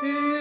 two.